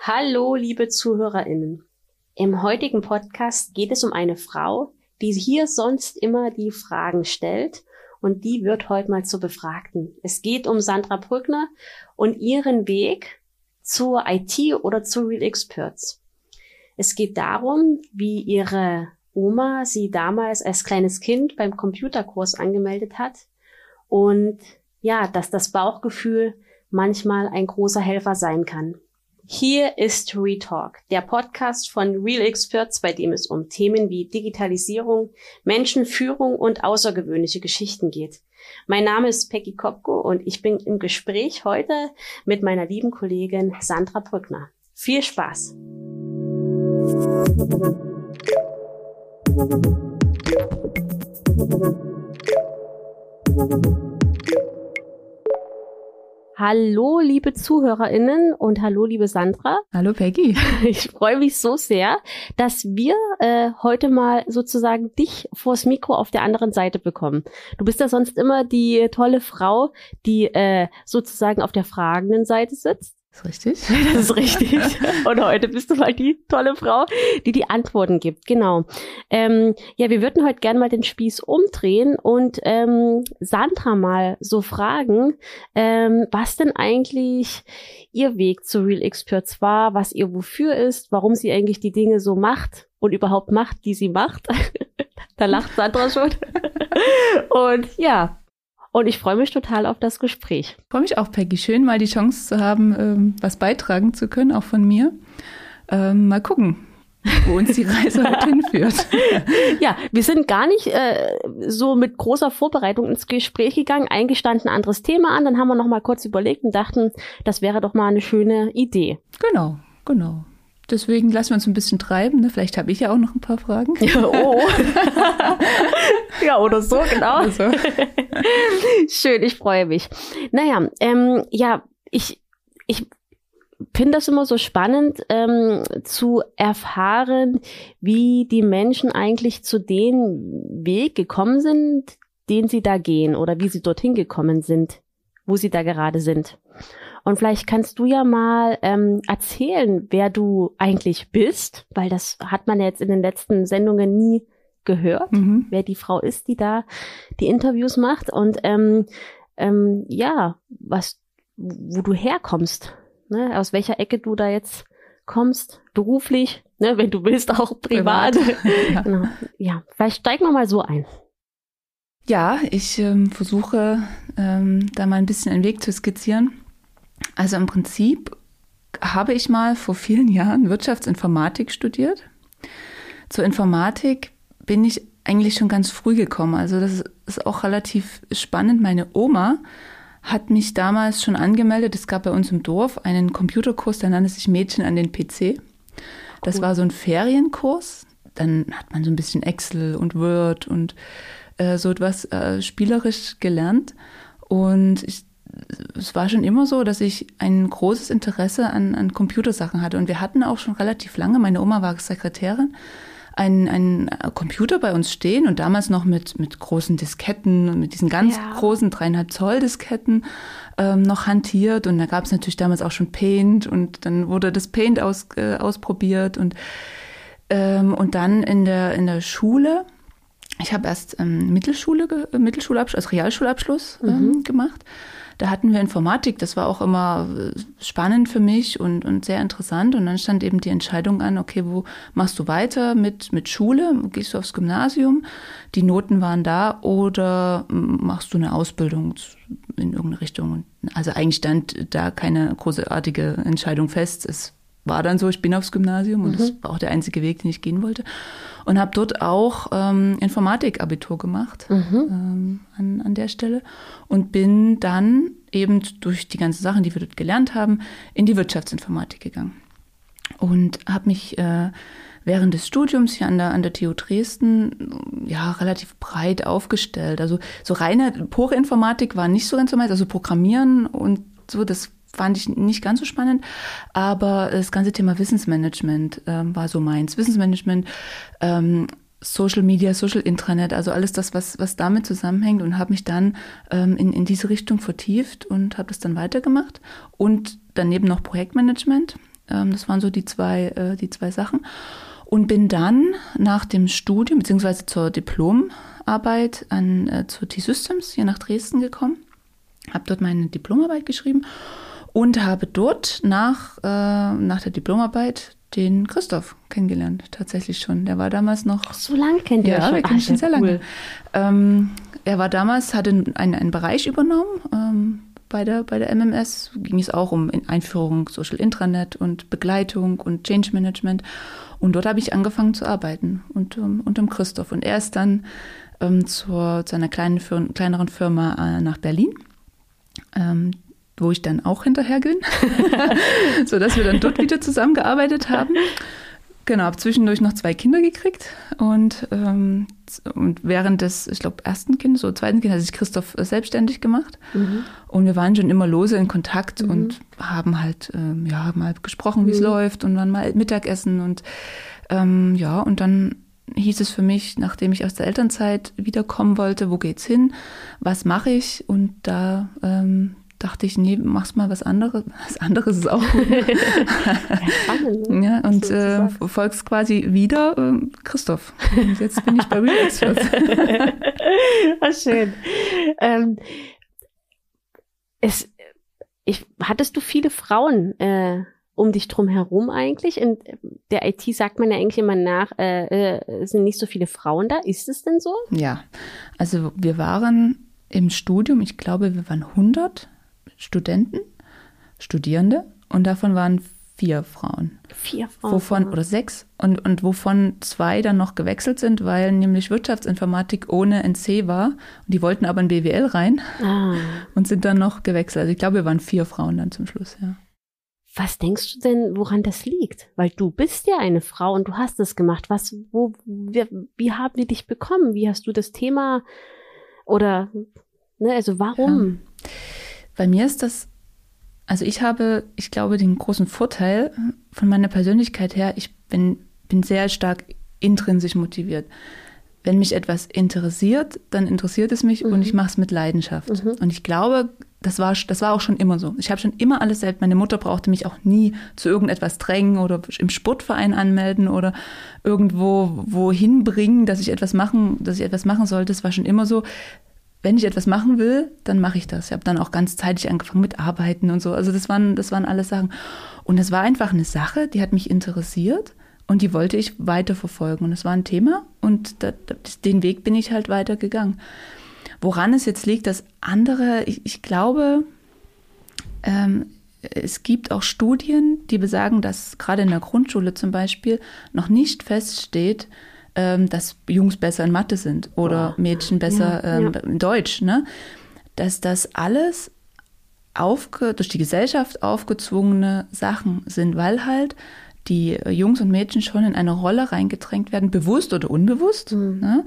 Hallo, liebe ZuhörerInnen. Im heutigen Podcast geht es um eine Frau, die hier sonst immer die Fragen stellt und die wird heute mal zur Befragten. Es geht um Sandra Brückner und ihren Weg zur IT oder zu Real Experts. Es geht darum, wie ihre Oma sie damals als kleines Kind beim Computerkurs angemeldet hat und ja, dass das Bauchgefühl manchmal ein großer Helfer sein kann. Hier ist Retalk, der Podcast von Real Experts, bei dem es um Themen wie Digitalisierung, Menschenführung und außergewöhnliche Geschichten geht. Mein Name ist Peggy Kopko und ich bin im Gespräch heute mit meiner lieben Kollegin Sandra Brückner. Viel Spaß! Hallo, liebe ZuhörerInnen und hallo, liebe Sandra. Hallo, Peggy. Ich freue mich so sehr, dass wir äh, heute mal sozusagen dich vors Mikro auf der anderen Seite bekommen. Du bist ja sonst immer die tolle Frau, die äh, sozusagen auf der fragenden Seite sitzt. Ist richtig? Das ist richtig. Und heute bist du mal die tolle Frau, die die Antworten gibt. Genau. Ähm, ja, wir würden heute gerne mal den Spieß umdrehen und ähm, Sandra mal so fragen, ähm, was denn eigentlich ihr Weg zu Real Experts war, was ihr wofür ist, warum sie eigentlich die Dinge so macht und überhaupt macht, die sie macht. da lacht Sandra schon. und ja, und ich freue mich total auf das Gespräch. Ich freue mich auch, Peggy. Schön, mal die Chance zu haben, ähm, was beitragen zu können, auch von mir. Ähm, mal gucken, wo uns die Reise heute hinführt. Ja, wir sind gar nicht äh, so mit großer Vorbereitung ins Gespräch gegangen, eingestanden ein anderes Thema an, dann haben wir noch mal kurz überlegt und dachten, das wäre doch mal eine schöne Idee. Genau, genau. Deswegen lassen wir uns ein bisschen treiben. Ne? Vielleicht habe ich ja auch noch ein paar Fragen. Ja, oh. ja, oder so, genau. Oder so. Schön, ich freue mich. Naja, ähm, ja, ich, ich finde das immer so spannend ähm, zu erfahren, wie die Menschen eigentlich zu dem Weg gekommen sind, den sie da gehen oder wie sie dorthin gekommen sind, wo sie da gerade sind. Und vielleicht kannst du ja mal ähm, erzählen, wer du eigentlich bist, weil das hat man jetzt in den letzten Sendungen nie gehört, mhm. wer die Frau ist, die da die Interviews macht und ähm, ähm, ja, was, wo du herkommst, ne? aus welcher Ecke du da jetzt kommst, beruflich, ne? wenn du willst, auch privat. privat. Ja. genau. ja, vielleicht steigen wir mal so ein. Ja, ich ähm, versuche ähm, da mal ein bisschen einen Weg zu skizzieren. Also im Prinzip habe ich mal vor vielen Jahren Wirtschaftsinformatik studiert. Zur Informatik bin ich eigentlich schon ganz früh gekommen. Also das ist auch relativ spannend. Meine Oma hat mich damals schon angemeldet. Es gab bei uns im Dorf einen Computerkurs, der nannte sich Mädchen an den PC. Das cool. war so ein Ferienkurs. Dann hat man so ein bisschen Excel und Word und äh, so etwas äh, spielerisch gelernt. Und ich es war schon immer so, dass ich ein großes Interesse an, an Computersachen hatte. Und wir hatten auch schon relativ lange, meine Oma war Sekretärin, einen, einen Computer bei uns stehen und damals noch mit, mit großen Disketten und mit diesen ganz ja. großen dreieinhalb Zoll Disketten ähm, noch hantiert. Und da gab es natürlich damals auch schon Paint und dann wurde das Paint aus, äh, ausprobiert und, ähm, und dann in der, in der Schule ich habe erst ähm, Mittelschule, Mittelschulabschluss, also Realschulabschluss ähm, mhm. gemacht da hatten wir Informatik, das war auch immer äh, spannend für mich und, und sehr interessant. Und dann stand eben die Entscheidung an, okay, wo machst du weiter mit, mit Schule? Gehst du aufs Gymnasium? Die Noten waren da oder machst du eine Ausbildung in irgendeine Richtung? Also eigentlich stand da keine großartige Entscheidung fest. Es war dann so, ich bin aufs Gymnasium und mhm. das war auch der einzige Weg, den ich gehen wollte. Und habe dort auch ähm, Informatik-Abitur gemacht mhm. ähm, an, an der Stelle und bin dann eben durch die ganzen Sachen, die wir dort gelernt haben, in die Wirtschaftsinformatik gegangen. Und habe mich äh, während des Studiums hier an der, an der TU Dresden ja relativ breit aufgestellt. Also so reine pure Informatik war nicht so ganz so meins, also Programmieren und so, das fand ich nicht ganz so spannend, aber das ganze Thema Wissensmanagement ähm, war so meins. Wissensmanagement, ähm, Social Media, Social Intranet, also alles das, was, was damit zusammenhängt und habe mich dann ähm, in, in diese Richtung vertieft und habe das dann weitergemacht und daneben noch Projektmanagement. Ähm, das waren so die zwei, äh, die zwei Sachen und bin dann nach dem Studium beziehungsweise zur Diplomarbeit an, äh, zur T-Systems hier nach Dresden gekommen, habe dort meine Diplomarbeit geschrieben und habe dort nach, äh, nach der Diplomarbeit den Christoph kennengelernt, tatsächlich schon. Der war damals noch. So lange kennt ihr ja, schon. wir kennen schon sehr lange. Ähm, er war damals, hatte einen, einen Bereich übernommen. Ähm, bei der, bei der MMS ging es auch um Einführung Social Intranet und Begleitung und Change Management. Und dort habe ich angefangen zu arbeiten und, um, und um Christoph. Und er ist dann ähm, zur, zu einer kleinen, kleineren Firma äh, nach Berlin. Ähm, wo ich dann auch hinterher bin, sodass wir dann dort wieder zusammengearbeitet haben. Genau, habe zwischendurch noch zwei Kinder gekriegt und, ähm, und während des, ich glaube, ersten Kindes, so zweiten Kind, hat sich Christoph selbstständig gemacht mhm. und wir waren schon immer lose in Kontakt mhm. und haben halt, ähm, ja, mal gesprochen, wie es mhm. läuft und dann mal Mittagessen und ähm, ja, und dann hieß es für mich, nachdem ich aus der Elternzeit wiederkommen wollte, wo geht's hin, was mache ich und da ähm, dachte ich, nee, mach's mal was anderes. Was anderes ist auch gut. Spannend, ne? ja, und äh, folgst quasi wieder äh, Christoph. Und jetzt bin ich bei Real Experts. Ach, schön. Ähm, es, ich, hattest du viele Frauen äh, um dich drum herum eigentlich? In der IT sagt man ja eigentlich immer nach, äh, äh, sind nicht so viele Frauen da. Ist es denn so? Ja, also wir waren im Studium, ich glaube, wir waren 100 Studenten, Studierende und davon waren vier Frauen. Vier Frauen. Wovon, oder sechs, und, und wovon zwei dann noch gewechselt sind, weil nämlich Wirtschaftsinformatik ohne NC war. Und die wollten aber in BWL rein ah. und sind dann noch gewechselt. Also ich glaube, wir waren vier Frauen dann zum Schluss, ja. Was denkst du denn, woran das liegt? Weil du bist ja eine Frau und du hast das gemacht. Was, wo, wie, wie haben die dich bekommen? Wie hast du das Thema oder, ne, also warum? Ja. Bei mir ist das, also ich habe, ich glaube, den großen Vorteil von meiner Persönlichkeit her, ich bin, bin sehr stark intrinsisch motiviert. Wenn mich etwas interessiert, dann interessiert es mich mhm. und ich mache es mit Leidenschaft. Mhm. Und ich glaube, das war, das war auch schon immer so. Ich habe schon immer alles selbst. Meine Mutter brauchte mich auch nie zu irgendetwas drängen oder im Sportverein anmelden oder irgendwo wohin bringen, dass ich etwas machen, dass ich etwas machen sollte. Das war schon immer so wenn ich etwas machen will, dann mache ich das. Ich habe dann auch ganz zeitig angefangen mit Arbeiten und so. Also das waren, das waren alles Sachen. Und es war einfach eine Sache, die hat mich interessiert und die wollte ich weiterverfolgen. Und es war ein Thema und da, den Weg bin ich halt weitergegangen. Woran es jetzt liegt, dass andere, ich, ich glaube, ähm, es gibt auch Studien, die besagen, dass gerade in der Grundschule zum Beispiel noch nicht feststeht, ähm, dass Jungs besser in Mathe sind oder oh. Mädchen besser ja, ähm, ja. in Deutsch. Ne? Dass das alles aufge durch die Gesellschaft aufgezwungene Sachen sind, weil halt die Jungs und Mädchen schon in eine Rolle reingedrängt werden, bewusst oder unbewusst, mhm. ne,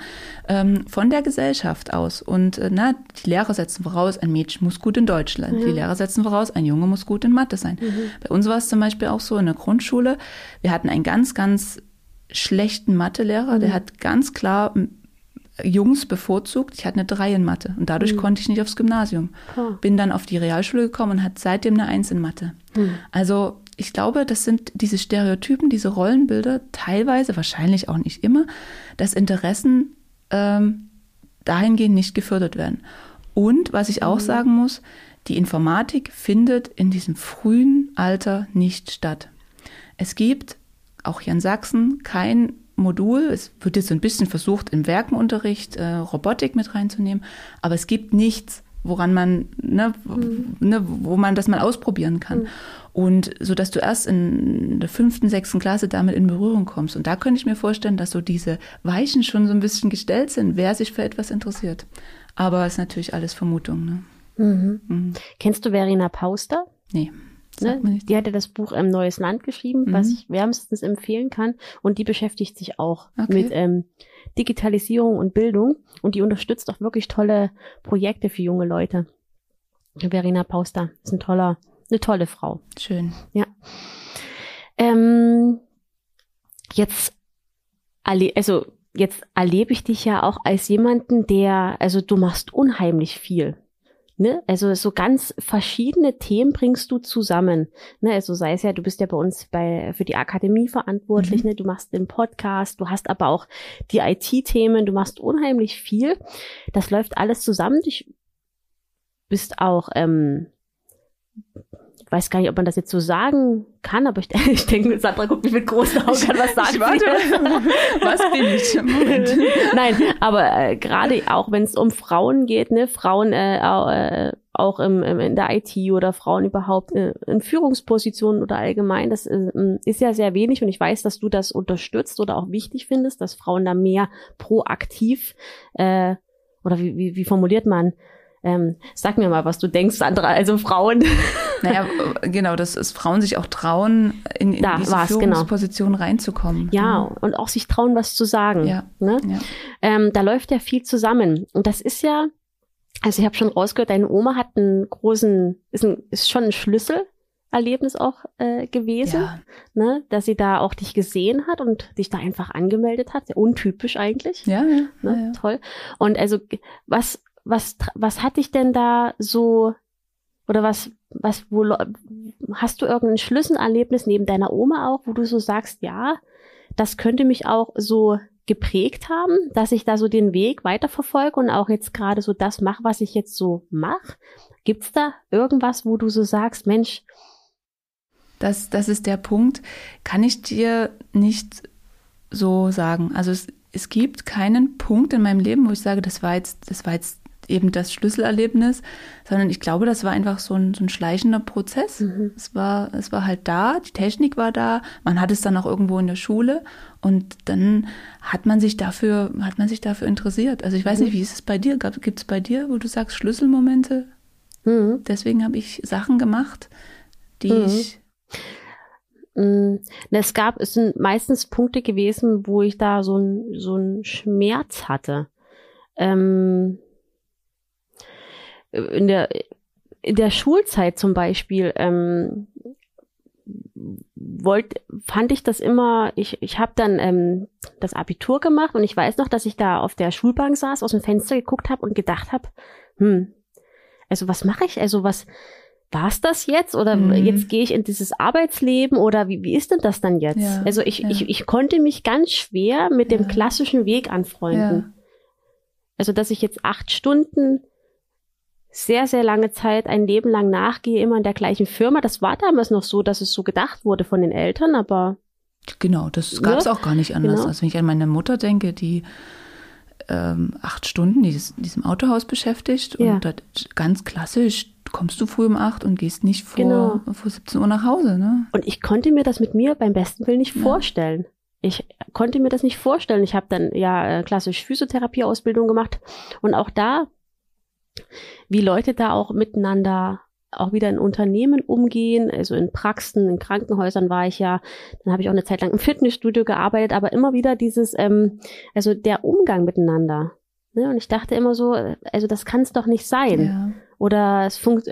ähm, von der Gesellschaft aus. Und äh, na, die Lehrer setzen voraus, ein Mädchen muss gut in Deutsch sein. Mhm. Die Lehrer setzen voraus, ein Junge muss gut in Mathe sein. Mhm. Bei uns war es zum Beispiel auch so in der Grundschule. Wir hatten ein ganz, ganz schlechten Mathelehrer, mhm. der hat ganz klar Jungs bevorzugt. Ich hatte eine Drei in Mathe und dadurch mhm. konnte ich nicht aufs Gymnasium. Oh. Bin dann auf die Realschule gekommen und hatte seitdem eine Eins in Mathe. Mhm. Also ich glaube, das sind diese Stereotypen, diese Rollenbilder, teilweise, wahrscheinlich auch nicht immer, dass Interessen ähm, dahingehend nicht gefördert werden. Und was ich auch mhm. sagen muss, die Informatik findet in diesem frühen Alter nicht statt. Es gibt auch hier in Sachsen kein Modul. Es wird jetzt so ein bisschen versucht, im Werkenunterricht äh, Robotik mit reinzunehmen, aber es gibt nichts, woran man, ne, mhm. ne, wo man das mal ausprobieren kann. Mhm. Und so dass du erst in der fünften, sechsten Klasse damit in Berührung kommst. Und da könnte ich mir vorstellen, dass so diese Weichen schon so ein bisschen gestellt sind, wer sich für etwas interessiert. Aber es ist natürlich alles Vermutung. Ne? Mhm. Mhm. Kennst du Verena Pauster? Nee. Ne? Die hatte das Buch ähm, Neues Land geschrieben, mhm. was ich wärmstens empfehlen kann. Und die beschäftigt sich auch okay. mit ähm, Digitalisierung und Bildung. Und die unterstützt auch wirklich tolle Projekte für junge Leute. Verena Pauster ist ein toller eine tolle Frau. Schön. Ja. Ähm, jetzt, also jetzt erlebe ich dich ja auch als jemanden, der, also du machst unheimlich viel. Ne? Also so ganz verschiedene Themen bringst du zusammen. Ne? Also sei es ja, du bist ja bei uns bei für die Akademie verantwortlich, mhm. ne? du machst den Podcast, du hast aber auch die IT-Themen, du machst unheimlich viel. Das läuft alles zusammen. Du bist auch ähm, weiß gar nicht, ob man das jetzt so sagen kann, aber ich, ich denke, Sandra guckt mich mit großen Augen an, was sagt ich warte, Was bin ich? Moment. Nein, aber äh, gerade auch wenn es um Frauen geht, ne, Frauen äh, äh, auch im, im, in der IT oder Frauen überhaupt äh, in Führungspositionen oder allgemein, das äh, ist ja sehr wenig und ich weiß, dass du das unterstützt oder auch wichtig findest, dass Frauen da mehr proaktiv äh, oder wie, wie, wie formuliert man ähm, sag mir mal, was du denkst, Sandra, also Frauen. Naja, genau, dass es Frauen sich auch trauen, in, in diese genau. Führungsposition genau. reinzukommen. Ja, mhm. und auch sich trauen, was zu sagen. Ja. Ne? ja. Ähm, da läuft ja viel zusammen. Und das ist ja, also ich habe schon rausgehört, deine Oma hat einen großen, ist, ein, ist schon ein Schlüsselerlebnis auch äh, gewesen, ja. ne, dass sie da auch dich gesehen hat und dich da einfach angemeldet hat. Sehr untypisch eigentlich. Ja, ja, ne? ja. Toll. Und also was was, was hat dich denn da so, oder was, was, wo, hast du irgendein Schlüsselerlebnis neben deiner Oma auch, wo du so sagst, ja, das könnte mich auch so geprägt haben, dass ich da so den Weg weiterverfolge und auch jetzt gerade so das mache, was ich jetzt so mache? Gibt's da irgendwas, wo du so sagst, Mensch, das, das ist der Punkt, kann ich dir nicht so sagen. Also es, es gibt keinen Punkt in meinem Leben, wo ich sage, das war jetzt, das war jetzt eben das Schlüsselerlebnis, sondern ich glaube, das war einfach so ein, so ein schleichender Prozess. Mhm. Es, war, es war halt da, die Technik war da, man hat es dann auch irgendwo in der Schule und dann hat man sich dafür, hat man sich dafür interessiert. Also ich weiß mhm. nicht, wie ist es bei dir? Gibt es bei dir, wo du sagst, Schlüsselmomente? Mhm. Deswegen habe ich Sachen gemacht, die mhm. ich mm, es gab, es sind meistens Punkte gewesen, wo ich da so ein so ein Schmerz hatte. Ähm, in der, in der Schulzeit zum Beispiel ähm, wollt, fand ich das immer, ich, ich habe dann ähm, das Abitur gemacht und ich weiß noch, dass ich da auf der Schulbank saß, aus dem Fenster geguckt habe und gedacht habe, hm, also was mache ich? Also was war's das jetzt? Oder mhm. jetzt gehe ich in dieses Arbeitsleben oder wie, wie ist denn das dann jetzt? Ja, also ich, ja. ich, ich konnte mich ganz schwer mit ja. dem klassischen Weg anfreunden. Also dass ich jetzt acht Stunden sehr, sehr lange Zeit ein Leben lang nachgehe, immer in der gleichen Firma. Das war damals noch so, dass es so gedacht wurde von den Eltern, aber. Genau, das gab es ja, auch gar nicht anders. Genau. Also wenn ich an meine Mutter denke, die ähm, acht Stunden in diesem Autohaus beschäftigt ja. und ganz klassisch kommst du früh um acht und gehst nicht vor, genau. vor 17 Uhr nach Hause. Ne? Und ich konnte mir das mit mir beim besten Willen nicht ja. vorstellen. Ich konnte mir das nicht vorstellen. Ich habe dann ja äh, klassisch Physiotherapieausbildung gemacht und auch da wie Leute da auch miteinander auch wieder in Unternehmen umgehen, also in Praxen, in Krankenhäusern war ich ja, dann habe ich auch eine Zeit lang im Fitnessstudio gearbeitet, aber immer wieder dieses, ähm, also der Umgang miteinander. Ne? Und ich dachte immer so, also das kann es doch nicht sein. Ja. Oder es, funkt,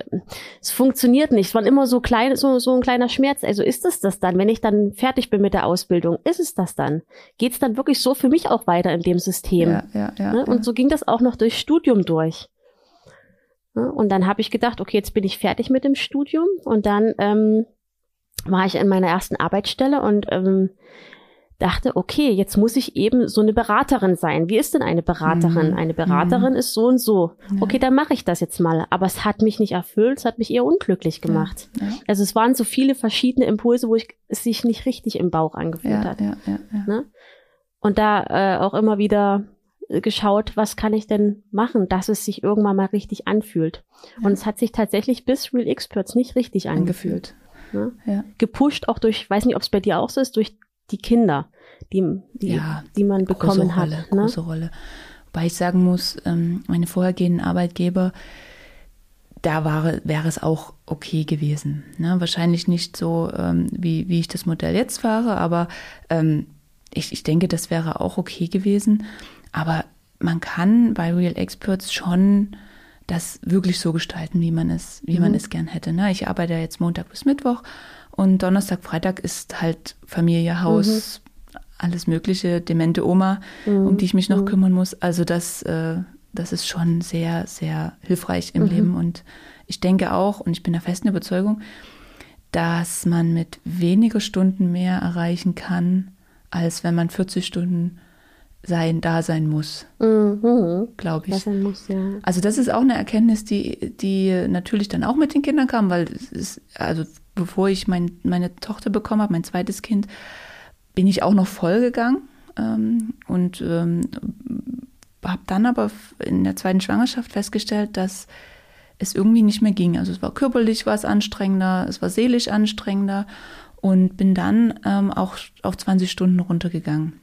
es funktioniert nicht. Es war immer so klein, so, so ein kleiner Schmerz. Also ist es das dann, wenn ich dann fertig bin mit der Ausbildung? Ist es das dann? Geht es dann wirklich so für mich auch weiter in dem System? Ja, ja, ja, ne? Und so ging das auch noch durchs Studium durch. Ne? Und dann habe ich gedacht, okay, jetzt bin ich fertig mit dem Studium. Und dann ähm, war ich in meiner ersten Arbeitsstelle und ähm, dachte, okay, jetzt muss ich eben so eine Beraterin sein. Wie ist denn eine Beraterin? Mhm. Eine Beraterin mhm. ist so und so. Ja. Okay, dann mache ich das jetzt mal. Aber es hat mich nicht erfüllt, es hat mich eher unglücklich gemacht. Ja. Ja. Also es waren so viele verschiedene Impulse, wo ich, es sich nicht richtig im Bauch angefühlt hat. Ne? Und da äh, auch immer wieder geschaut, was kann ich denn machen, dass es sich irgendwann mal richtig anfühlt. Ja. Und es hat sich tatsächlich bis Real Experts nicht richtig angefühlt. Ne? Ja. Gepusht auch durch, weiß nicht, ob es bei dir auch so ist, durch die Kinder, die, die, ja, die man bekommen Rolle, hat. Ne? Große Rolle. Wobei ich sagen muss, ähm, meine vorhergehenden Arbeitgeber, da war, wäre es auch okay gewesen. Ne? Wahrscheinlich nicht so, ähm, wie, wie ich das Modell jetzt fahre, aber ähm, ich, ich denke, das wäre auch okay gewesen. Aber man kann bei Real Experts schon das wirklich so gestalten, wie man es, wie mhm. man es gern hätte. Ne? Ich arbeite ja jetzt Montag bis Mittwoch und Donnerstag, Freitag ist halt Familie, Haus, mhm. alles Mögliche, demente Oma, mhm. um die ich mich noch mhm. kümmern muss. Also das, äh, das ist schon sehr, sehr hilfreich im mhm. Leben. Und ich denke auch, und ich bin der festen Überzeugung, dass man mit weniger Stunden mehr erreichen kann, als wenn man 40 Stunden sein, da sein muss, mhm. glaube ich. Muss, ja. Also das ist auch eine Erkenntnis, die, die natürlich dann auch mit den Kindern kam, weil es ist, also bevor ich mein, meine Tochter bekommen habe, mein zweites Kind, bin ich auch noch voll gegangen ähm, und ähm, habe dann aber in der zweiten Schwangerschaft festgestellt, dass es irgendwie nicht mehr ging. Also es war körperlich was anstrengender, es war seelisch anstrengender und bin dann ähm, auch auf 20 Stunden runtergegangen.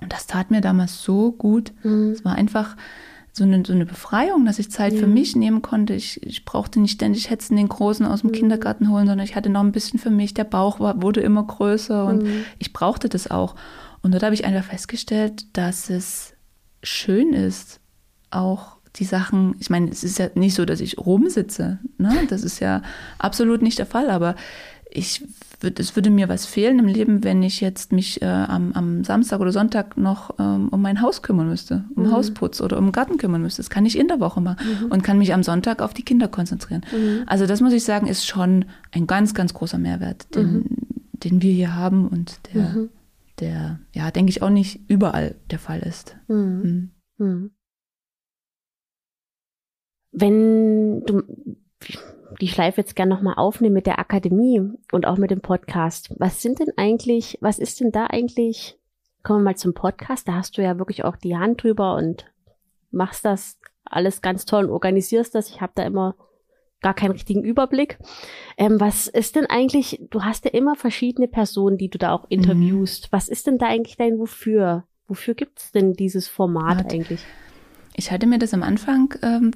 Und das tat mir damals so gut. Mhm. Es war einfach so eine, so eine Befreiung, dass ich Zeit ja. für mich nehmen konnte. Ich, ich brauchte nicht ständig hetzen den Großen aus dem mhm. Kindergarten holen, sondern ich hatte noch ein bisschen für mich. Der Bauch war, wurde immer größer und mhm. ich brauchte das auch. Und dort habe ich einfach festgestellt, dass es schön ist, auch die Sachen, ich meine, es ist ja nicht so, dass ich rumsitze, ne? das ist ja absolut nicht der Fall, aber ich würde, es würde mir was fehlen im Leben, wenn ich jetzt mich äh, am, am, Samstag oder Sonntag noch ähm, um mein Haus kümmern müsste, um mhm. Hausputz oder um den Garten kümmern müsste. Das kann ich in der Woche machen mhm. und kann mich am Sonntag auf die Kinder konzentrieren. Mhm. Also das muss ich sagen, ist schon ein ganz, ganz großer Mehrwert, den, mhm. den wir hier haben und der, mhm. der, ja, denke ich auch nicht überall der Fall ist. Mhm. Wenn du die Schleife jetzt gerne nochmal aufnehmen mit der Akademie und auch mit dem Podcast. Was sind denn eigentlich, was ist denn da eigentlich, kommen wir mal zum Podcast, da hast du ja wirklich auch die Hand drüber und machst das alles ganz toll und organisierst das. Ich habe da immer gar keinen richtigen Überblick. Ähm, was ist denn eigentlich, du hast ja immer verschiedene Personen, die du da auch interviewst. Mhm. Was ist denn da eigentlich dein Wofür? Wofür gibt es denn dieses Format Hat, eigentlich? Ich hatte mir das am Anfang ähm,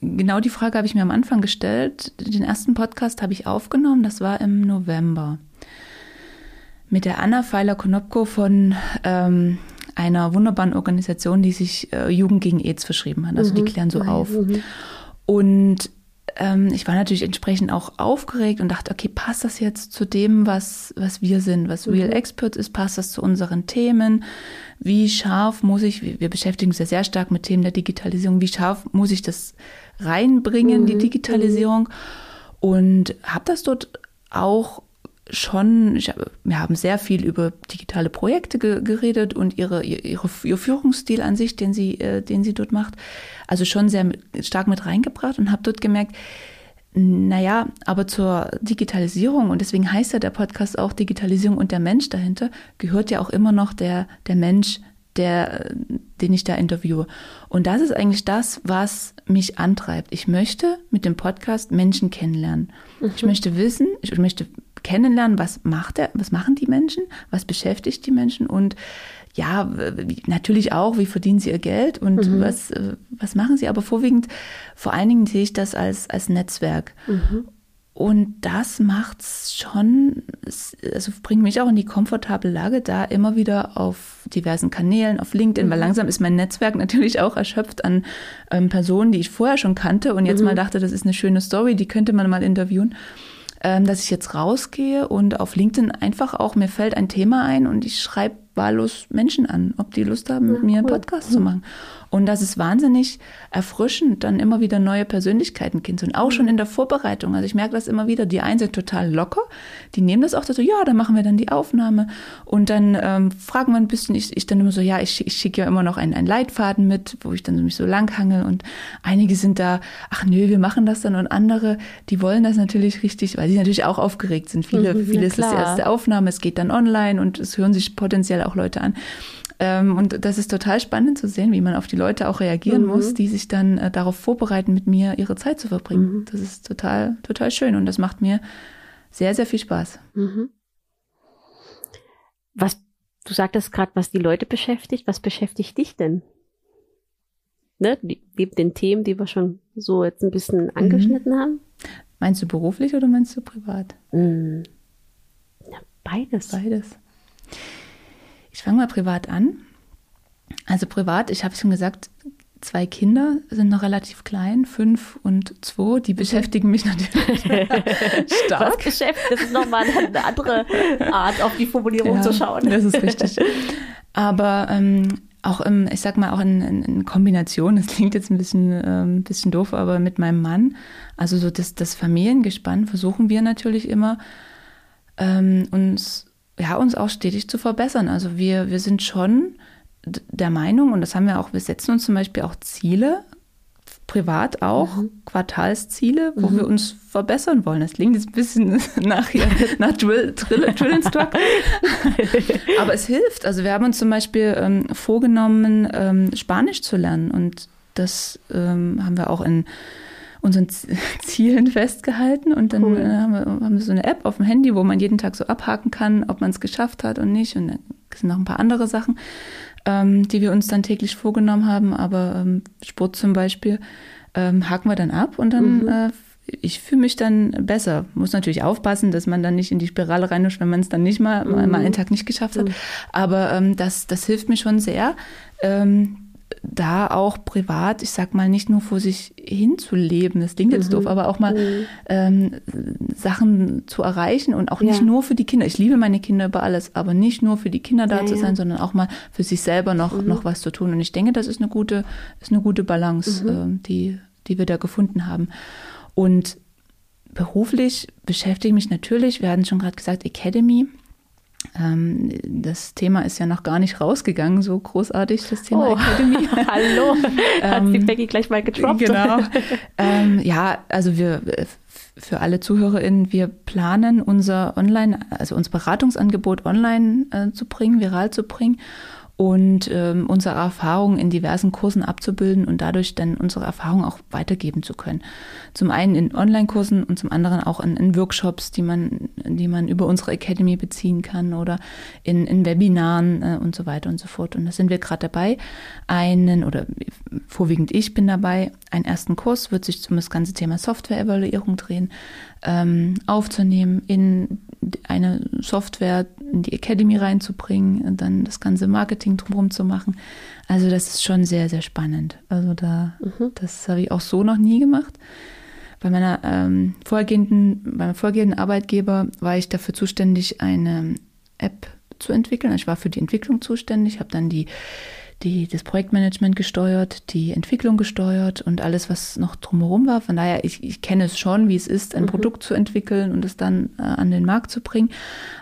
genau die Frage habe ich mir am Anfang gestellt. Den ersten Podcast habe ich aufgenommen, das war im November. Mit der Anna Feiler-Konopko von ähm, einer wunderbaren Organisation, die sich äh, Jugend gegen AIDS verschrieben hat. Also mhm. die klären so auf. Mhm. Und ich war natürlich entsprechend auch aufgeregt und dachte, okay, passt das jetzt zu dem, was, was wir sind, was mhm. Real Experts ist, passt das zu unseren Themen? Wie scharf muss ich, wir beschäftigen uns ja sehr stark mit Themen der Digitalisierung, wie scharf muss ich das reinbringen, mhm. die Digitalisierung? Und habe das dort auch schon, ich, wir haben sehr viel über digitale Projekte ge geredet und ihre, ihre, ihr Führungsstil an sich, den sie, äh, den sie dort macht, also schon sehr stark mit reingebracht und habe dort gemerkt, naja, aber zur Digitalisierung, und deswegen heißt ja der Podcast auch Digitalisierung und der Mensch dahinter, gehört ja auch immer noch der, der Mensch, der, den ich da interviewe. Und das ist eigentlich das, was mich antreibt. Ich möchte mit dem Podcast Menschen kennenlernen. Mhm. Ich möchte wissen, ich möchte kennenlernen, was macht er, was machen die Menschen, was beschäftigt die Menschen und ja, natürlich auch, wie verdienen sie ihr Geld und mhm. was, was machen sie, aber vorwiegend, vor allen Dingen sehe ich das als, als Netzwerk. Mhm. Und das macht's schon, also bringt mich auch in die komfortable Lage, da immer wieder auf diversen Kanälen, auf LinkedIn, mhm. weil langsam ist mein Netzwerk natürlich auch erschöpft an ähm, Personen, die ich vorher schon kannte und jetzt mhm. mal dachte, das ist eine schöne Story, die könnte man mal interviewen ähm, dass ich jetzt rausgehe und auf LinkedIn einfach auch, mir fällt ein Thema ein und ich schreibe wahllos Menschen an, ob die Lust haben, mit ja, mir einen Podcast mhm. zu machen. Und das ist wahnsinnig erfrischend, dann immer wieder neue Persönlichkeiten kennenzulernen. Auch schon in der Vorbereitung. Also ich merke das immer wieder. Die einen sind total locker. Die nehmen das auch so, ja, dann machen wir dann die Aufnahme. Und dann ähm, fragen wir ein bisschen, ich, ich dann immer so, ja, ich, ich schicke ja immer noch einen, einen Leitfaden mit, wo ich dann mich so langhangel. Und einige sind da, ach nö, wir machen das dann. Und andere, die wollen das natürlich richtig, weil sie natürlich auch aufgeregt sind. Viele, mhm, viele ist das erste Aufnahme, es geht dann online und es hören sich potenziell auch Leute an. Ähm, und das ist total spannend zu sehen, wie man auf die Leute auch reagieren mhm. muss, die sich dann äh, darauf vorbereiten, mit mir ihre Zeit zu verbringen. Mhm. Das ist total, total schön und das macht mir sehr, sehr viel Spaß. Mhm. Was, du sagtest gerade, was die Leute beschäftigt. Was beschäftigt dich denn? Ne, neben den Themen, die wir schon so jetzt ein bisschen mhm. angeschnitten haben. Meinst du beruflich oder meinst du privat? Mhm. Ja, beides. Beides. Ich fange mal privat an. Also privat, ich habe schon gesagt, zwei Kinder, sind noch relativ klein, fünf und zwei. Die beschäftigen mich natürlich stark. Was beschäftigt? Das ist nochmal eine andere Art, auf die Formulierung ja, zu schauen. Das ist richtig. Aber ähm, auch im, ich sag mal, auch in, in, in Kombination, das klingt jetzt ein bisschen, ähm, bisschen doof, aber mit meinem Mann, also so das, das Familiengespann versuchen wir natürlich immer, ähm, uns, ja, uns auch stetig zu verbessern. Also wir, wir sind schon der Meinung, und das haben wir auch, wir setzen uns zum Beispiel auch Ziele, privat auch, mhm. Quartalsziele, wo mhm. wir uns verbessern wollen. Das klingt jetzt ein bisschen nach, hier, nach Drill, Drill, Drill Instructor. Aber es hilft. Also wir haben uns zum Beispiel ähm, vorgenommen, ähm, Spanisch zu lernen. Und das ähm, haben wir auch in unseren Zielen festgehalten. Und dann cool. äh, haben, wir, haben, wir, so eine App auf dem Handy, wo man jeden Tag so abhaken kann, ob man es geschafft hat und nicht. Und dann sind noch ein paar andere Sachen ähm, die wir uns dann täglich vorgenommen haben. Aber ähm, Sport zum Beispiel ähm, haken wir dann ab und dann mhm. äh, ich fühle mich dann besser. Muss natürlich aufpassen, dass man dann nicht in die Spirale reinrutscht, wenn man es dann nicht mal, mhm. mal einen Tag nicht geschafft hat. Mhm. Aber ähm, das, das hilft mir schon sehr. Ähm, da auch privat, ich sag mal, nicht nur vor sich hinzuleben, das klingt jetzt mhm. doof, aber auch mal mhm. ähm, Sachen zu erreichen und auch nicht ja. nur für die Kinder. Ich liebe meine Kinder über alles, aber nicht nur für die Kinder da ja, zu sein, ja. sondern auch mal für sich selber noch, mhm. noch was zu tun. Und ich denke, das ist eine gute, ist eine gute Balance, äh, die, die wir da gefunden haben. Und beruflich beschäftige ich mich natürlich, wir hatten schon gerade gesagt, Academy. Ähm, das Thema ist ja noch gar nicht rausgegangen, so großartig, das Thema oh. Academy. Hallo, hat die ähm, Becky gleich mal getroppt. Genau. ähm, ja, also wir, für alle ZuhörerInnen, wir planen unser Online, also unser Beratungsangebot online äh, zu bringen, viral zu bringen und ähm, unsere Erfahrungen in diversen Kursen abzubilden und dadurch dann unsere Erfahrungen auch weitergeben zu können. Zum einen in Online-Kursen und zum anderen auch in, in, Workshops, die man, die man über unsere Academy beziehen kann oder in, in Webinaren äh, und so weiter und so fort. Und da sind wir gerade dabei. Einen oder vorwiegend ich bin dabei. Einen ersten Kurs wird sich um das ganze Thema Software-Evaluierung drehen, ähm, aufzunehmen in eine Software in die Academy reinzubringen und dann das ganze Marketing drumherum zu machen. Also das ist schon sehr, sehr spannend. Also da, mhm. das habe ich auch so noch nie gemacht. Bei meiner ähm, vorhergehenden, beim vorhergehenden Arbeitgeber war ich dafür zuständig, eine App zu entwickeln. Ich war für die Entwicklung zuständig, habe dann die die, das Projektmanagement gesteuert, die Entwicklung gesteuert und alles, was noch drumherum war. Von daher, ich, ich kenne es schon, wie es ist, ein mhm. Produkt zu entwickeln und es dann äh, an den Markt zu bringen.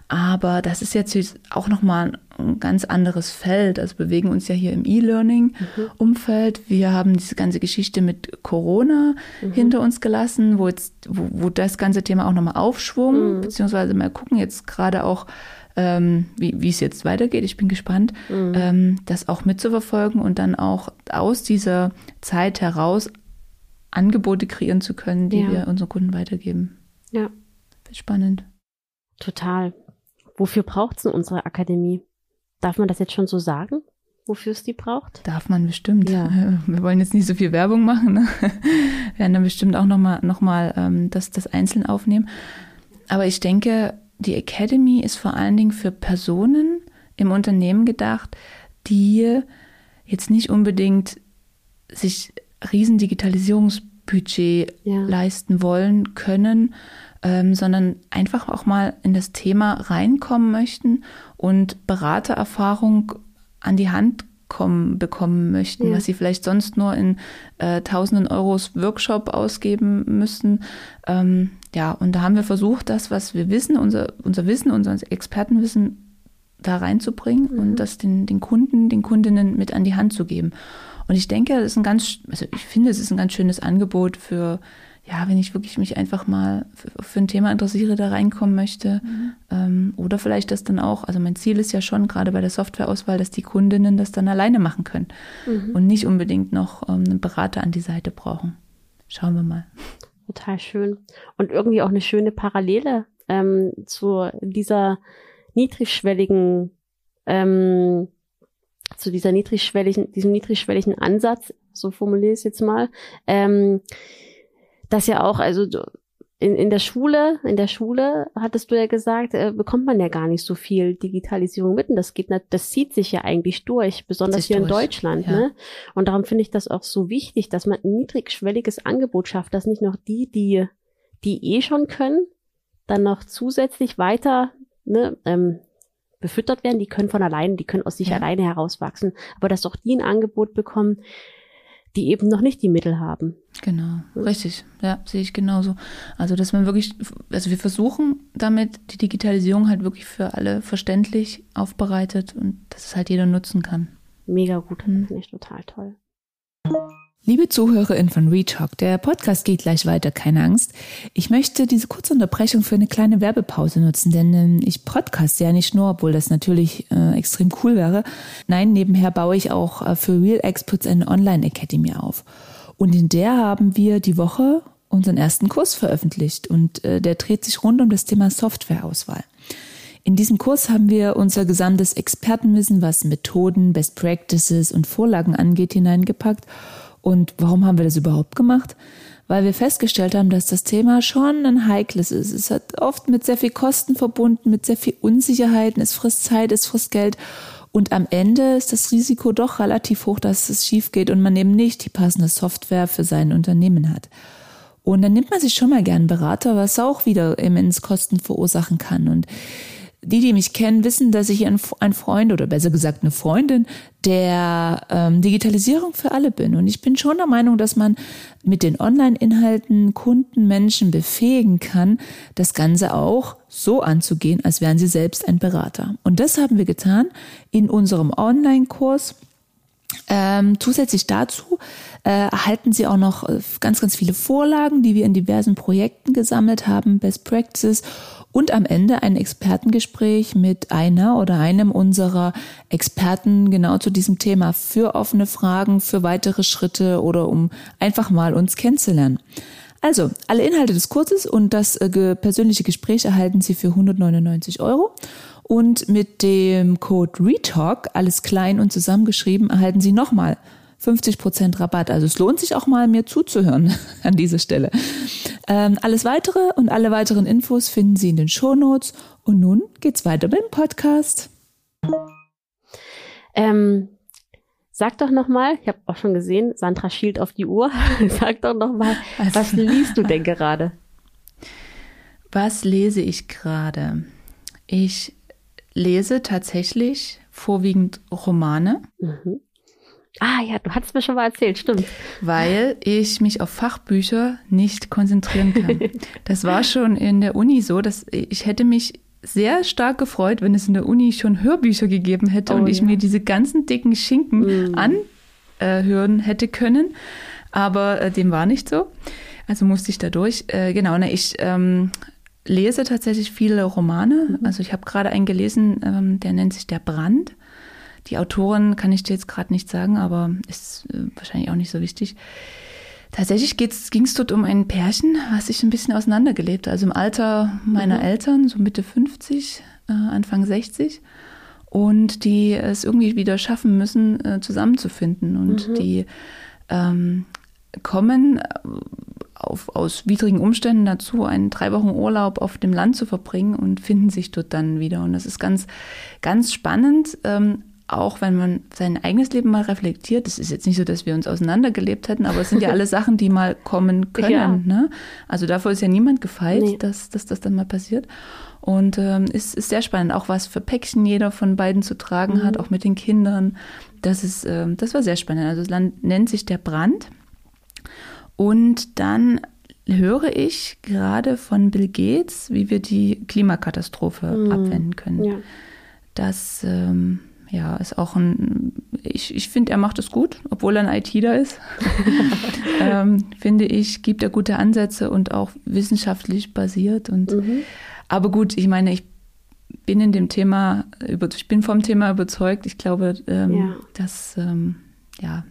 Aber das ist jetzt auch nochmal ein ganz anderes Feld. Also bewegen uns ja hier im E-Learning-Umfeld. Mhm. Wir haben diese ganze Geschichte mit Corona mhm. hinter uns gelassen, wo jetzt, wo, wo das ganze Thema auch nochmal aufschwung, mhm. beziehungsweise mal gucken jetzt gerade auch, ähm, wie es jetzt weitergeht. Ich bin gespannt, mhm. ähm, das auch mitzuverfolgen und dann auch aus dieser Zeit heraus Angebote kreieren zu können, die ja. wir unseren Kunden weitergeben. Ja. Spannend. Total. Wofür braucht es denn unsere Akademie? Darf man das jetzt schon so sagen? Wofür es die braucht? Darf man bestimmt. Ja. Wir wollen jetzt nicht so viel Werbung machen. Ne? Wir werden dann bestimmt auch nochmal noch mal, ähm, das, das einzeln aufnehmen. Aber ich denke, die Academy ist vor allen Dingen für Personen im Unternehmen gedacht, die jetzt nicht unbedingt sich riesen Digitalisierungsbudget ja. leisten wollen können, ähm, sondern einfach auch mal in das Thema reinkommen möchten und Beratererfahrung an die Hand kommen, bekommen möchten, ja. was sie vielleicht sonst nur in äh, tausenden Euros Workshop ausgeben müssten. Ähm, ja, und da haben wir versucht, das, was wir wissen, unser, unser Wissen, unser Expertenwissen da reinzubringen mhm. und das den, den Kunden, den Kundinnen mit an die Hand zu geben. Und ich denke, das ist ein ganz, also ich finde, es ist ein ganz schönes Angebot für ja, wenn ich wirklich mich einfach mal für, für ein Thema interessiere, da reinkommen möchte. Mhm. Oder vielleicht das dann auch, also mein Ziel ist ja schon, gerade bei der Softwareauswahl, dass die Kundinnen das dann alleine machen können mhm. und nicht unbedingt noch ähm, einen Berater an die Seite brauchen. Schauen wir mal. Total schön. Und irgendwie auch eine schöne Parallele ähm, zu dieser niedrigschwelligen, ähm, zu dieser niedrigschwelligen, diesem niedrigschwelligen Ansatz, so formuliere ich es jetzt mal. Ähm, das ja auch, also in, in der Schule, in der Schule hattest du ja gesagt, äh, bekommt man ja gar nicht so viel Digitalisierung mit. Und das geht, das zieht sich ja eigentlich durch, besonders hier durch. in Deutschland. Ja. Ne? Und darum finde ich das auch so wichtig, dass man ein niedrigschwelliges Angebot schafft, dass nicht noch die, die, die eh schon können, dann noch zusätzlich weiter ne, ähm, befüttert werden. Die können von alleine, die können aus sich ja. alleine herauswachsen. Aber dass auch die ein Angebot bekommen, die eben noch nicht die Mittel haben. Genau, richtig. Ja, sehe ich genauso. Also, dass man wirklich, also wir versuchen damit die Digitalisierung halt wirklich für alle verständlich aufbereitet und dass es halt jeder nutzen kann. Mega gut, mhm. finde ich total toll. Liebe ZuhörerInnen von Retalk, der Podcast geht gleich weiter, keine Angst. Ich möchte diese kurze Unterbrechung für eine kleine Werbepause nutzen, denn äh, ich podcast ja nicht nur, obwohl das natürlich äh, extrem cool wäre. Nein, nebenher baue ich auch äh, für Real Experts eine Online Academy auf. Und in der haben wir die Woche unseren ersten Kurs veröffentlicht und äh, der dreht sich rund um das Thema Softwareauswahl. In diesem Kurs haben wir unser gesamtes Expertenwissen, was Methoden, Best Practices und Vorlagen angeht, hineingepackt und warum haben wir das überhaupt gemacht? Weil wir festgestellt haben, dass das Thema schon ein heikles ist. Es hat oft mit sehr viel Kosten verbunden, mit sehr viel Unsicherheiten. Es frisst Zeit, es frisst Geld. Und am Ende ist das Risiko doch relativ hoch, dass es schief geht und man eben nicht die passende Software für sein Unternehmen hat. Und dann nimmt man sich schon mal gern Berater, was auch wieder immens Kosten verursachen kann. Und die, die mich kennen, wissen, dass ich ein, Freund oder besser gesagt eine Freundin der ähm, Digitalisierung für alle bin. Und ich bin schon der Meinung, dass man mit den Online-Inhalten Kunden, Menschen befähigen kann, das Ganze auch so anzugehen, als wären sie selbst ein Berater. Und das haben wir getan in unserem Online-Kurs. Ähm, zusätzlich dazu äh, erhalten Sie auch noch äh, ganz, ganz viele Vorlagen, die wir in diversen Projekten gesammelt haben, Best Practices und am Ende ein Expertengespräch mit einer oder einem unserer Experten genau zu diesem Thema für offene Fragen, für weitere Schritte oder um einfach mal uns kennenzulernen. Also, alle Inhalte des Kurses und das äh, persönliche Gespräch erhalten Sie für 199 Euro. Und mit dem Code RETALK, alles klein und zusammengeschrieben, erhalten Sie nochmal 50% Rabatt. Also es lohnt sich auch mal, mir zuzuhören an dieser Stelle. Ähm, alles weitere und alle weiteren Infos finden Sie in den Shownotes. Und nun geht's weiter mit dem Podcast. Ähm, sag doch nochmal, ich habe auch schon gesehen, Sandra schielt auf die Uhr. sag doch nochmal, was, was liest du denn gerade? Was lese ich gerade? Ich lese tatsächlich vorwiegend Romane. Mhm. Ah ja, du hast mir schon mal erzählt, stimmt. Weil ich mich auf Fachbücher nicht konzentrieren kann. das war schon in der Uni so, dass ich hätte mich sehr stark gefreut, wenn es in der Uni schon Hörbücher gegeben hätte oh, und ich ja. mir diese ganzen dicken Schinken mm. anhören hätte können. Aber äh, dem war nicht so. Also musste ich da durch. Äh, genau, na, ich ähm, lese tatsächlich viele Romane. Mhm. Also ich habe gerade einen gelesen, ähm, der nennt sich Der Brand. Die Autorin kann ich dir jetzt gerade nicht sagen, aber ist äh, wahrscheinlich auch nicht so wichtig. Tatsächlich ging es dort um ein Pärchen, was sich ein bisschen auseinandergelebt hat. Also im Alter meiner mhm. Eltern, so Mitte 50, äh, Anfang 60. Und die es irgendwie wieder schaffen müssen, äh, zusammenzufinden. Und mhm. die ähm, kommen auf, aus widrigen Umständen dazu, einen drei Wochen Urlaub auf dem Land zu verbringen und finden sich dort dann wieder. Und das ist ganz, ganz spannend. Ähm, auch wenn man sein eigenes Leben mal reflektiert, es ist jetzt nicht so, dass wir uns auseinandergelebt hätten, aber es sind ja alle Sachen, die mal kommen können. Ja. Ne? Also davor ist ja niemand gefeit, nee. dass, dass das dann mal passiert. Und ähm, ist, ist sehr spannend, auch was für Päckchen jeder von beiden zu tragen mhm. hat, auch mit den Kindern. Das ist, ähm, das war sehr spannend. Also das Land nennt sich der Brand. Und dann höre ich gerade von Bill Gates, wie wir die Klimakatastrophe mhm. abwenden können. Ja. Das ähm, ja, ist auch ein, ich, ich finde, er macht es gut, obwohl er ein ITler ist. ähm, finde ich, gibt er gute Ansätze und auch wissenschaftlich basiert. Und, mhm. Aber gut, ich meine, ich bin in dem Thema, ich bin vom Thema überzeugt. Ich glaube, ähm, ja. dass, ähm, ja,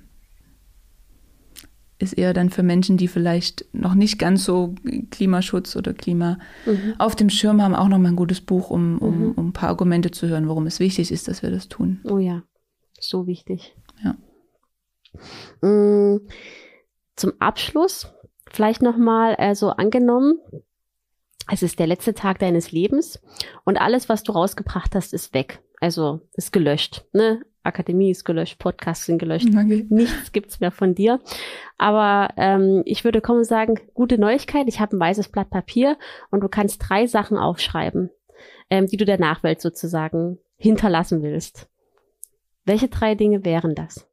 ist eher dann für Menschen, die vielleicht noch nicht ganz so Klimaschutz oder Klima mhm. auf dem Schirm haben, auch nochmal ein gutes Buch, um, um, mhm. um ein paar Argumente zu hören, warum es wichtig ist, dass wir das tun. Oh ja, so wichtig. Ja. Mm, zum Abschluss vielleicht nochmal, also angenommen, es ist der letzte Tag deines Lebens und alles, was du rausgebracht hast, ist weg. Also ist gelöscht. Ne? Akademie ist gelöscht, Podcasts sind gelöscht, okay. nichts gibt's mehr von dir. Aber ähm, ich würde kommen und sagen, gute Neuigkeit, ich habe ein weißes Blatt Papier und du kannst drei Sachen aufschreiben, ähm, die du der Nachwelt sozusagen hinterlassen willst. Welche drei Dinge wären das?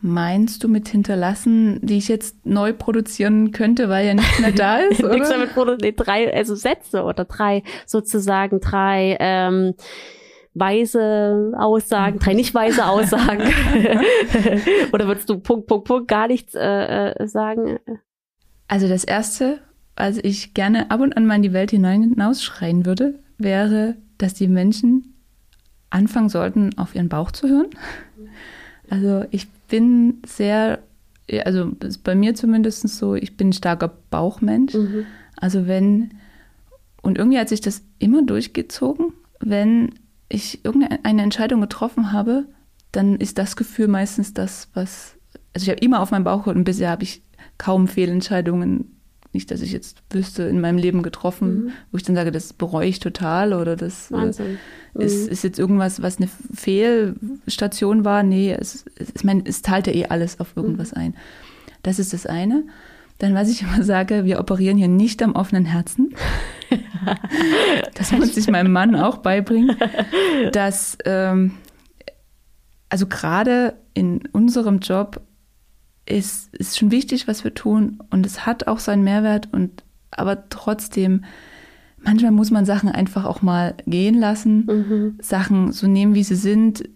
Meinst du mit hinterlassen, die ich jetzt neu produzieren könnte, weil ja nichts mehr da ist? oder? nichts damit produzieren, nee, drei, also Sätze oder drei sozusagen drei ähm, weise Aussagen, drei nicht weise Aussagen. oder würdest du Punkt, Punkt, Punkt gar nichts äh, äh, sagen? Also das erste, was ich gerne ab und an mal in die Welt hinausschreien würde, wäre, dass die Menschen anfangen sollten, auf ihren Bauch zu hören. Also ich bin sehr, also bei mir zumindest so, ich bin ein starker Bauchmensch. Mhm. Also wenn, und irgendwie hat sich das immer durchgezogen, wenn ich irgendeine Entscheidung getroffen habe, dann ist das Gefühl meistens das, was, also ich habe immer auf meinen Bauch gehört und bisher habe ich kaum Fehlentscheidungen nicht, dass ich jetzt wüsste, in meinem Leben getroffen, mhm. wo ich dann sage, das bereue ich total oder das äh, mhm. ist, ist, jetzt irgendwas, was eine Fehlstation war. Nee, es, es, ich meine, es teilt ja eh alles auf irgendwas mhm. ein. Das ist das eine. Dann, was ich immer sage, wir operieren hier nicht am offenen Herzen. das muss ich meinem Mann auch beibringen, dass, ähm, also gerade in unserem Job ist, ist schon wichtig, was wir tun und es hat auch seinen Mehrwert und aber trotzdem, manchmal muss man Sachen einfach auch mal gehen lassen, mhm. Sachen so nehmen, wie sie sind,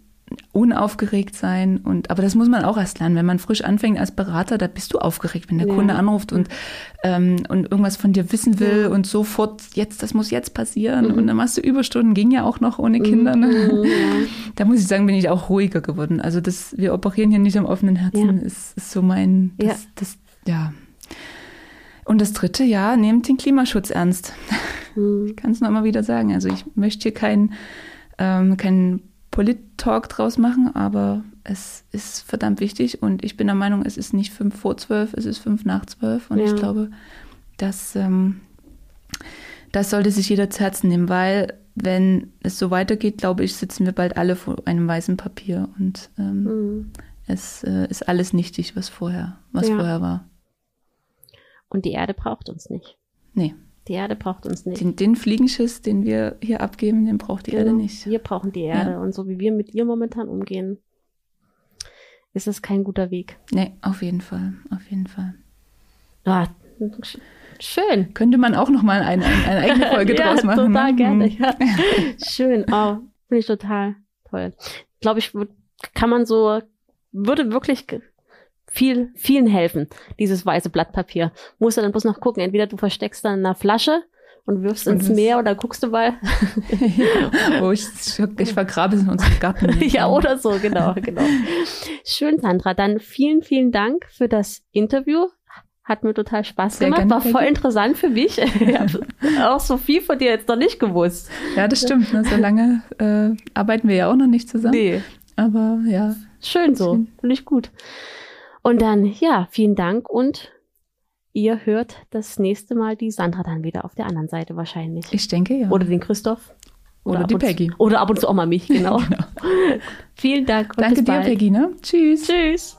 unaufgeregt sein und aber das muss man auch erst lernen, wenn man frisch anfängt als Berater, da bist du aufgeregt, wenn der ja. Kunde anruft und ähm, und irgendwas von dir wissen will ja. und sofort jetzt, das muss jetzt passieren mhm. und dann machst du Überstunden, ging ja auch noch ohne Kinder. Ne? Mhm, ja. Da muss ich sagen, bin ich auch ruhiger geworden. Also das, wir operieren hier nicht am offenen Herzen, ist, ist so mein, das, das, ja. Und das dritte, ja, nehmt den Klimaschutz ernst. Mhm. Ich kann es noch mal wieder sagen. Also ich möchte hier kein, ähm, kein Polit-Talk draus machen, aber es ist verdammt wichtig und ich bin der Meinung, es ist nicht fünf vor zwölf, es ist fünf nach zwölf und ja. ich glaube, dass ähm, das sollte sich jeder zu Herzen nehmen, weil wenn es so weitergeht, glaube ich, sitzen wir bald alle vor einem weißen Papier und ähm, mhm. es äh, ist alles nichtig, was vorher, was ja. vorher war. Und die Erde braucht uns nicht. Nee. Die Erde braucht uns nicht. Den, den Fliegenschiss, den wir hier abgeben, den braucht die genau. Erde nicht. Wir brauchen die Erde. Ja. Und so wie wir mit ihr momentan umgehen, ist es kein guter Weg. Nee, auf jeden Fall. Auf jeden Fall. Ah, schön. Könnte man auch noch mal eine, eine eigene Folge ja, draus machen. Total ne? gerne. Mhm. Ja. schön. Oh, finde ich total toll. Glaube ich, kann man so, würde wirklich viel, vielen helfen, dieses weiße Blatt Papier. Musst du dann bloß noch gucken, entweder du versteckst dann in einer Flasche und wirfst und ins Meer oder guckst du mal. ja. Oh, ich, ich vergrabe es in unserem Garten. ja, oder so, genau, genau. Schön, Sandra. Dann vielen, vielen Dank für das Interview. Hat mir total Spaß Sehr gemacht, war voll interessant für mich. ich habe auch so viel von dir jetzt noch nicht gewusst. Ja, das stimmt. Ne? So lange äh, arbeiten wir ja auch noch nicht zusammen. Nee. Aber ja. Schön so, finde ich gut. Und dann, ja, vielen Dank und ihr hört das nächste Mal die Sandra dann wieder auf der anderen Seite wahrscheinlich. Ich denke, ja. Oder den Christoph. Oder, oder die Peggy. Zu, oder ab und zu auch mal mich, genau. genau. vielen Dank. Danke dir, Peggy. Ne? Tschüss. Tschüss.